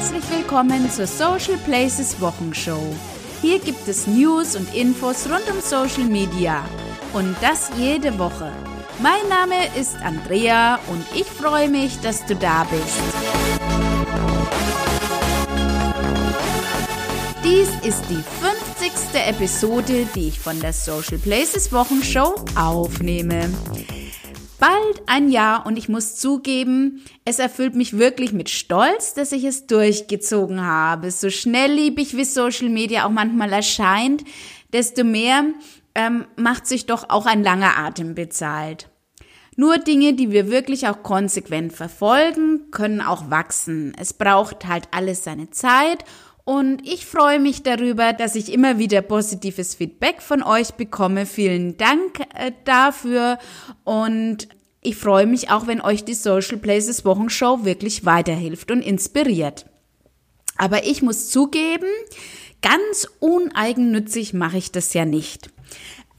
Herzlich willkommen zur Social Places Wochenshow. Hier gibt es News und Infos rund um Social Media. Und das jede Woche. Mein Name ist Andrea und ich freue mich, dass du da bist. Dies ist die 50. Episode, die ich von der Social Places Wochenshow aufnehme bald ein Jahr und ich muss zugeben, es erfüllt mich wirklich mit Stolz, dass ich es durchgezogen habe. So schnellliebig wie Social Media auch manchmal erscheint, desto mehr ähm, macht sich doch auch ein langer Atem bezahlt. Nur Dinge, die wir wirklich auch konsequent verfolgen, können auch wachsen. Es braucht halt alles seine Zeit und ich freue mich darüber, dass ich immer wieder positives Feedback von euch bekomme. Vielen Dank äh, dafür. Und ich freue mich auch, wenn euch die Social Places Wochenshow wirklich weiterhilft und inspiriert. Aber ich muss zugeben, ganz uneigennützig mache ich das ja nicht.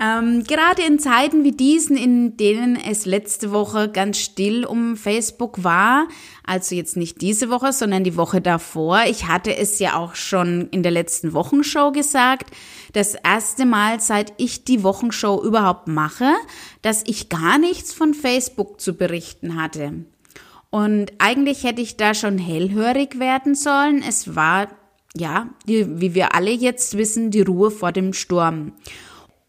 Ähm, gerade in Zeiten wie diesen, in denen es letzte Woche ganz still um Facebook war, also jetzt nicht diese Woche, sondern die Woche davor, ich hatte es ja auch schon in der letzten Wochenshow gesagt, das erste Mal, seit ich die Wochenshow überhaupt mache, dass ich gar nichts von Facebook zu berichten hatte. Und eigentlich hätte ich da schon hellhörig werden sollen. Es war, ja, wie wir alle jetzt wissen, die Ruhe vor dem Sturm.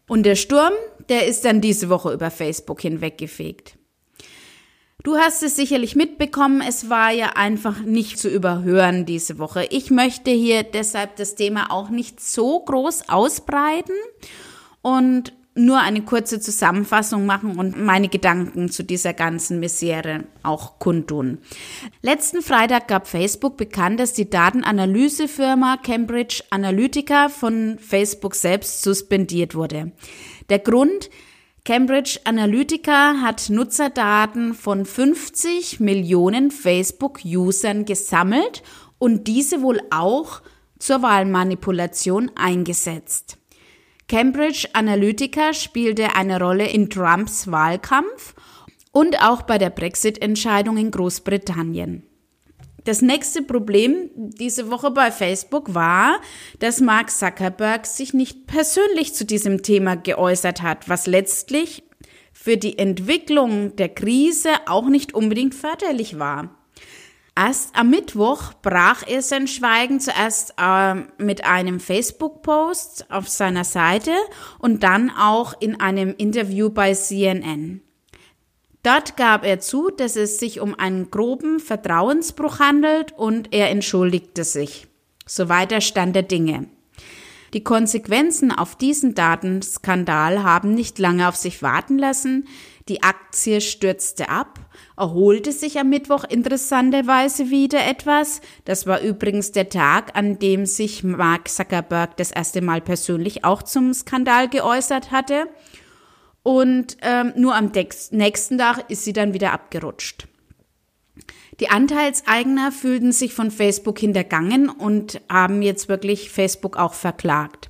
Und der Sturm, der ist dann diese Woche über Facebook hinweggefegt. Du hast es sicherlich mitbekommen, es war ja einfach nicht zu überhören diese Woche. Ich möchte hier deshalb das Thema auch nicht so groß ausbreiten und nur eine kurze Zusammenfassung machen und meine Gedanken zu dieser ganzen Misere auch kundtun. Letzten Freitag gab Facebook bekannt, dass die Datenanalysefirma Cambridge Analytica von Facebook selbst suspendiert wurde. Der Grund, Cambridge Analytica hat Nutzerdaten von 50 Millionen Facebook-Usern gesammelt und diese wohl auch zur Wahlmanipulation eingesetzt. Cambridge Analytica spielte eine Rolle in Trumps Wahlkampf und auch bei der Brexit-Entscheidung in Großbritannien. Das nächste Problem diese Woche bei Facebook war, dass Mark Zuckerberg sich nicht persönlich zu diesem Thema geäußert hat, was letztlich für die Entwicklung der Krise auch nicht unbedingt förderlich war. Erst am Mittwoch brach er sein Schweigen zuerst äh, mit einem Facebook-Post auf seiner Seite und dann auch in einem Interview bei CNN. Dort gab er zu, dass es sich um einen groben Vertrauensbruch handelt und er entschuldigte sich. So weiter stand der Dinge. Die Konsequenzen auf diesen Datenskandal haben nicht lange auf sich warten lassen. Die Aktie stürzte ab erholte sich am Mittwoch interessanterweise wieder etwas. Das war übrigens der Tag, an dem sich Mark Zuckerberg das erste Mal persönlich auch zum Skandal geäußert hatte. Und ähm, nur am nächsten Tag ist sie dann wieder abgerutscht. Die Anteilseigner fühlten sich von Facebook hintergangen und haben jetzt wirklich Facebook auch verklagt.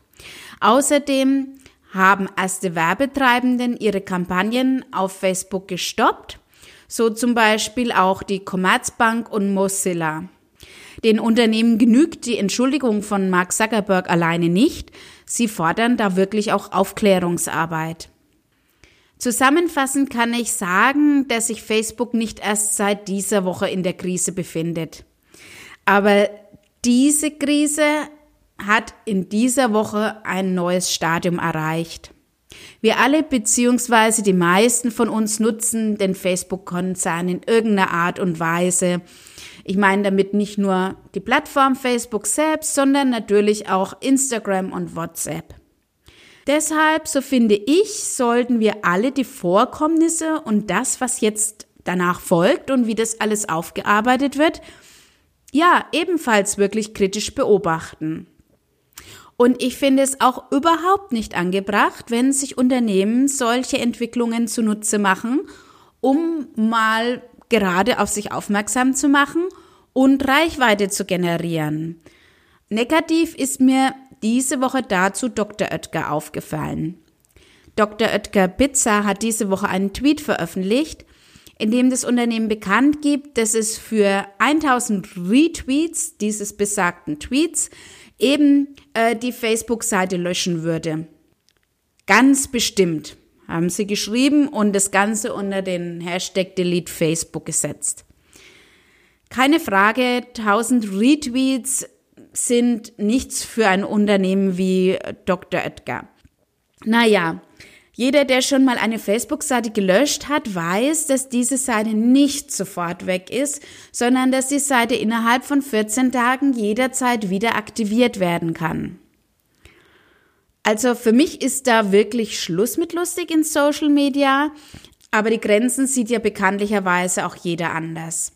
Außerdem haben erste Werbetreibenden ihre Kampagnen auf Facebook gestoppt so zum Beispiel auch die Commerzbank und Mozilla. Den Unternehmen genügt die Entschuldigung von Mark Zuckerberg alleine nicht. Sie fordern da wirklich auch Aufklärungsarbeit. Zusammenfassend kann ich sagen, dass sich Facebook nicht erst seit dieser Woche in der Krise befindet. Aber diese Krise hat in dieser Woche ein neues Stadium erreicht. Wir alle beziehungsweise die meisten von uns nutzen den Facebook-Konzern in irgendeiner Art und Weise. Ich meine damit nicht nur die Plattform Facebook selbst, sondern natürlich auch Instagram und WhatsApp. Deshalb, so finde ich, sollten wir alle die Vorkommnisse und das, was jetzt danach folgt und wie das alles aufgearbeitet wird, ja, ebenfalls wirklich kritisch beobachten. Und ich finde es auch überhaupt nicht angebracht, wenn sich Unternehmen solche Entwicklungen zunutze machen, um mal gerade auf sich aufmerksam zu machen und Reichweite zu generieren. Negativ ist mir diese Woche dazu Dr. Oetker aufgefallen. Dr. Oetker Pizza hat diese Woche einen Tweet veröffentlicht, in dem das Unternehmen bekannt gibt, dass es für 1000 Retweets dieses besagten Tweets eben äh, die Facebook-Seite löschen würde. Ganz bestimmt, haben sie geschrieben und das Ganze unter den Hashtag Delete Facebook gesetzt. Keine Frage, 1000 Retweets sind nichts für ein Unternehmen wie Dr. Edgar. Naja, jeder, der schon mal eine Facebook-Seite gelöscht hat, weiß, dass diese Seite nicht sofort weg ist, sondern dass die Seite innerhalb von 14 Tagen jederzeit wieder aktiviert werden kann. Also für mich ist da wirklich Schluss mit lustig in Social Media, aber die Grenzen sieht ja bekanntlicherweise auch jeder anders.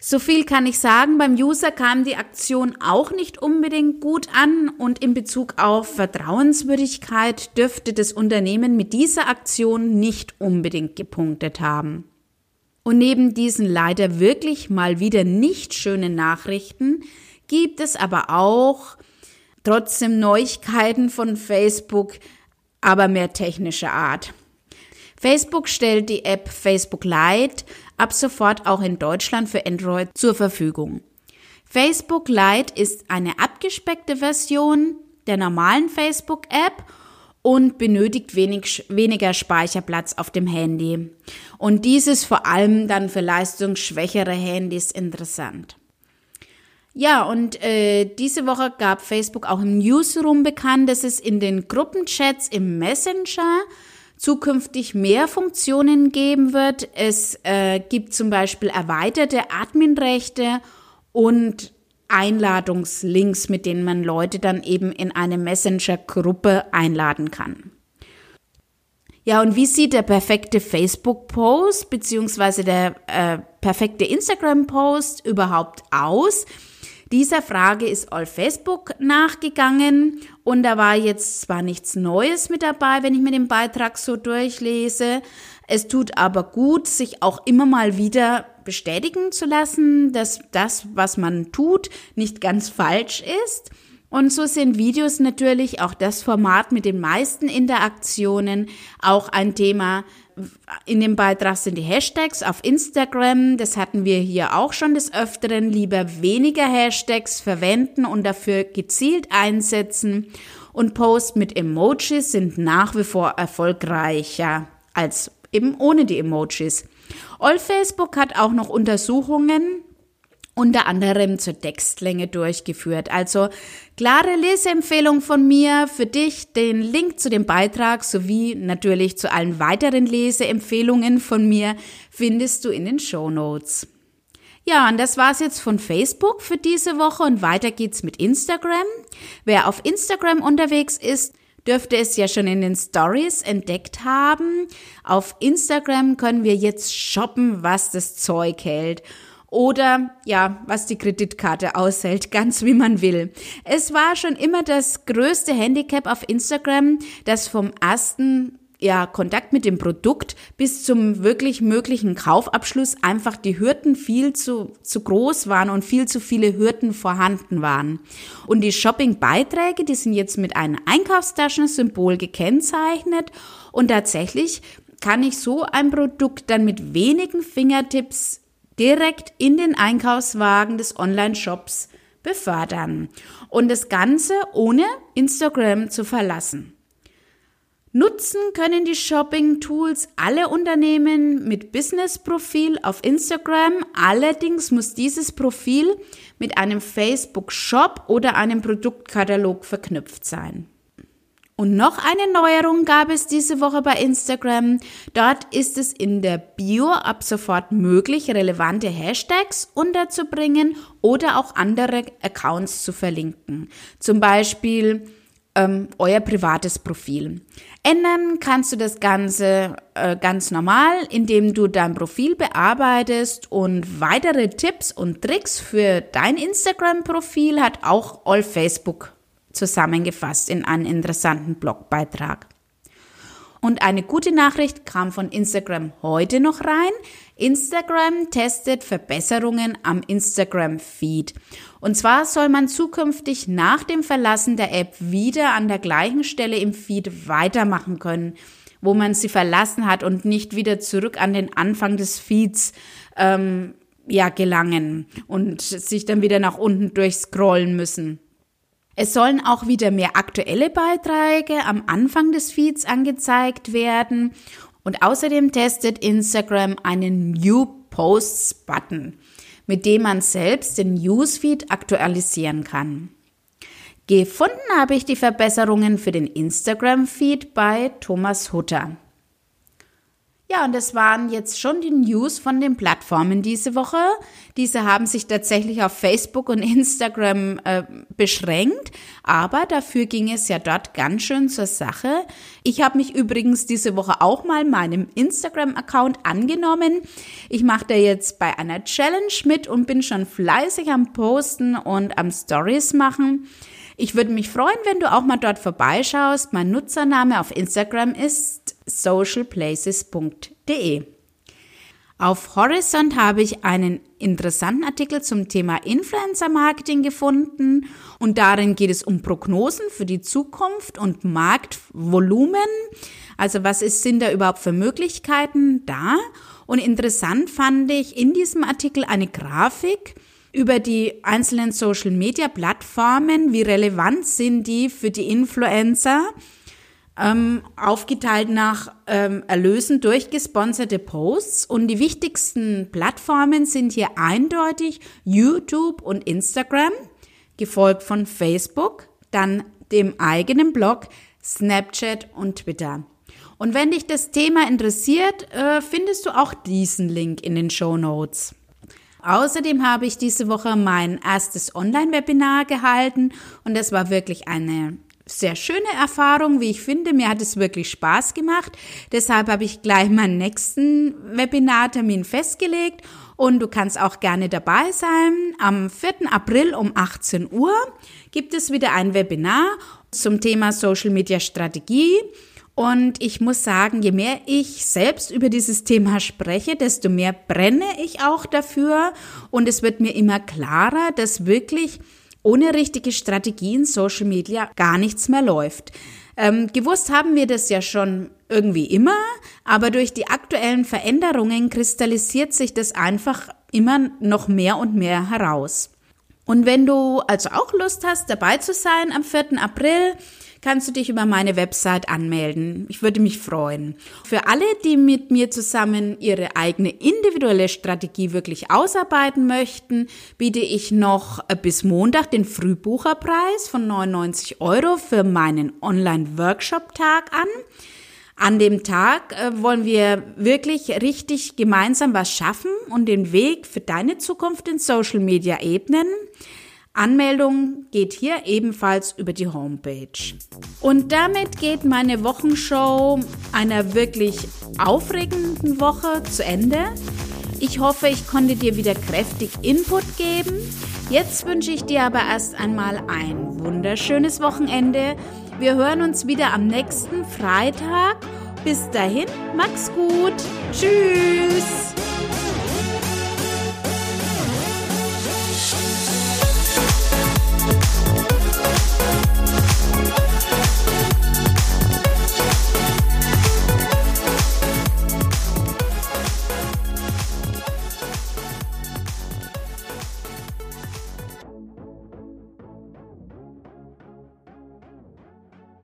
So viel kann ich sagen, beim User kam die Aktion auch nicht unbedingt gut an und in Bezug auf Vertrauenswürdigkeit dürfte das Unternehmen mit dieser Aktion nicht unbedingt gepunktet haben. Und neben diesen leider wirklich mal wieder nicht schönen Nachrichten gibt es aber auch trotzdem Neuigkeiten von Facebook, aber mehr technischer Art. Facebook stellt die App Facebook Lite ab sofort auch in Deutschland für Android zur Verfügung. Facebook Lite ist eine abgespeckte Version der normalen Facebook-App und benötigt wenig, weniger Speicherplatz auf dem Handy. Und dies ist vor allem dann für leistungsschwächere Handys interessant. Ja, und äh, diese Woche gab Facebook auch im Newsroom bekannt, dass es in den Gruppenchats im Messenger zukünftig mehr Funktionen geben wird. Es äh, gibt zum Beispiel erweiterte Adminrechte und Einladungslinks, mit denen man Leute dann eben in eine Messenger-Gruppe einladen kann. Ja, und wie sieht der perfekte Facebook-Post beziehungsweise der äh, perfekte Instagram-Post überhaupt aus? Dieser Frage ist All Facebook nachgegangen und da war jetzt zwar nichts Neues mit dabei, wenn ich mir den Beitrag so durchlese. Es tut aber gut, sich auch immer mal wieder bestätigen zu lassen, dass das, was man tut, nicht ganz falsch ist. Und so sind Videos natürlich auch das Format mit den meisten Interaktionen, auch ein Thema, in dem Beitrag sind die Hashtags auf Instagram. Das hatten wir hier auch schon des Öfteren. Lieber weniger Hashtags verwenden und dafür gezielt einsetzen. Und Posts mit Emojis sind nach wie vor erfolgreicher als eben ohne die Emojis. All Facebook hat auch noch Untersuchungen unter anderem zur Textlänge durchgeführt. Also klare Leseempfehlung von mir für dich. Den Link zu dem Beitrag sowie natürlich zu allen weiteren Leseempfehlungen von mir findest du in den Show Notes. Ja, und das war's jetzt von Facebook für diese Woche und weiter geht's mit Instagram. Wer auf Instagram unterwegs ist, dürfte es ja schon in den Stories entdeckt haben. Auf Instagram können wir jetzt shoppen, was das Zeug hält oder ja, was die Kreditkarte aushält, ganz wie man will. Es war schon immer das größte Handicap auf Instagram, dass vom ersten ja, Kontakt mit dem Produkt bis zum wirklich möglichen Kaufabschluss einfach die Hürden viel zu, zu groß waren und viel zu viele Hürden vorhanden waren. Und die Shopping-Beiträge, die sind jetzt mit einem Einkaufstaschensymbol gekennzeichnet und tatsächlich kann ich so ein Produkt dann mit wenigen Fingertipps direkt in den Einkaufswagen des Online-Shops befördern und das Ganze ohne Instagram zu verlassen. Nutzen können die Shopping-Tools alle Unternehmen mit Business-Profil auf Instagram. Allerdings muss dieses Profil mit einem Facebook-Shop oder einem Produktkatalog verknüpft sein. Und noch eine Neuerung gab es diese Woche bei Instagram. Dort ist es in der Bio ab sofort möglich, relevante Hashtags unterzubringen oder auch andere Accounts zu verlinken. Zum Beispiel ähm, euer privates Profil. Ändern kannst du das Ganze äh, ganz normal, indem du dein Profil bearbeitest und weitere Tipps und Tricks für dein Instagram-Profil hat auch All Facebook zusammengefasst in einen interessanten Blogbeitrag. Und eine gute Nachricht kam von Instagram heute noch rein. Instagram testet Verbesserungen am Instagram-Feed. Und zwar soll man zukünftig nach dem Verlassen der App wieder an der gleichen Stelle im Feed weitermachen können. wo man sie verlassen hat und nicht wieder zurück an den Anfang des Feeds ähm, ja, gelangen und sich dann wieder nach unten durchscrollen müssen. Es sollen auch wieder mehr aktuelle Beiträge am Anfang des Feeds angezeigt werden und außerdem testet Instagram einen New Posts Button, mit dem man selbst den Newsfeed aktualisieren kann. Gefunden habe ich die Verbesserungen für den Instagram-Feed bei Thomas Hutter. Ja, und das waren jetzt schon die News von den Plattformen diese Woche. Diese haben sich tatsächlich auf Facebook und Instagram äh, beschränkt, aber dafür ging es ja dort ganz schön zur Sache. Ich habe mich übrigens diese Woche auch mal meinem Instagram-Account angenommen. Ich mache da jetzt bei einer Challenge mit und bin schon fleißig am Posten und am Stories machen. Ich würde mich freuen, wenn du auch mal dort vorbeischaust. Mein Nutzername auf Instagram ist socialplaces.de. Auf Horizont habe ich einen interessanten Artikel zum Thema Influencer Marketing gefunden und darin geht es um Prognosen für die Zukunft und Marktvolumen. Also was ist, sind da überhaupt für Möglichkeiten da? Und interessant fand ich in diesem Artikel eine Grafik, über die einzelnen Social-Media-Plattformen, wie relevant sind die für die Influencer, ähm, aufgeteilt nach ähm, Erlösen durch gesponserte Posts. Und die wichtigsten Plattformen sind hier eindeutig YouTube und Instagram, gefolgt von Facebook, dann dem eigenen Blog, Snapchat und Twitter. Und wenn dich das Thema interessiert, äh, findest du auch diesen Link in den Show Notes. Außerdem habe ich diese Woche mein erstes Online-Webinar gehalten und das war wirklich eine sehr schöne Erfahrung, wie ich finde. Mir hat es wirklich Spaß gemacht. Deshalb habe ich gleich meinen nächsten Webinartermin festgelegt und du kannst auch gerne dabei sein. Am 4. April um 18 Uhr gibt es wieder ein Webinar zum Thema Social Media Strategie. Und ich muss sagen, je mehr ich selbst über dieses Thema spreche, desto mehr brenne ich auch dafür. Und es wird mir immer klarer, dass wirklich ohne richtige Strategien Social Media gar nichts mehr läuft. Ähm, gewusst haben wir das ja schon irgendwie immer, aber durch die aktuellen Veränderungen kristallisiert sich das einfach immer noch mehr und mehr heraus. Und wenn du also auch Lust hast, dabei zu sein am 4. April, kannst du dich über meine Website anmelden. Ich würde mich freuen. Für alle, die mit mir zusammen ihre eigene individuelle Strategie wirklich ausarbeiten möchten, biete ich noch bis Montag den Frühbucherpreis von 99 Euro für meinen Online-Workshop-Tag an. An dem Tag äh, wollen wir wirklich richtig gemeinsam was schaffen und den Weg für deine Zukunft in Social Media ebnen. Anmeldung geht hier ebenfalls über die Homepage. Und damit geht meine Wochenshow einer wirklich aufregenden Woche zu Ende. Ich hoffe, ich konnte dir wieder kräftig Input geben. Jetzt wünsche ich dir aber erst einmal ein wunderschönes Wochenende. Wir hören uns wieder am nächsten Freitag. Bis dahin, mach's gut. Tschüss.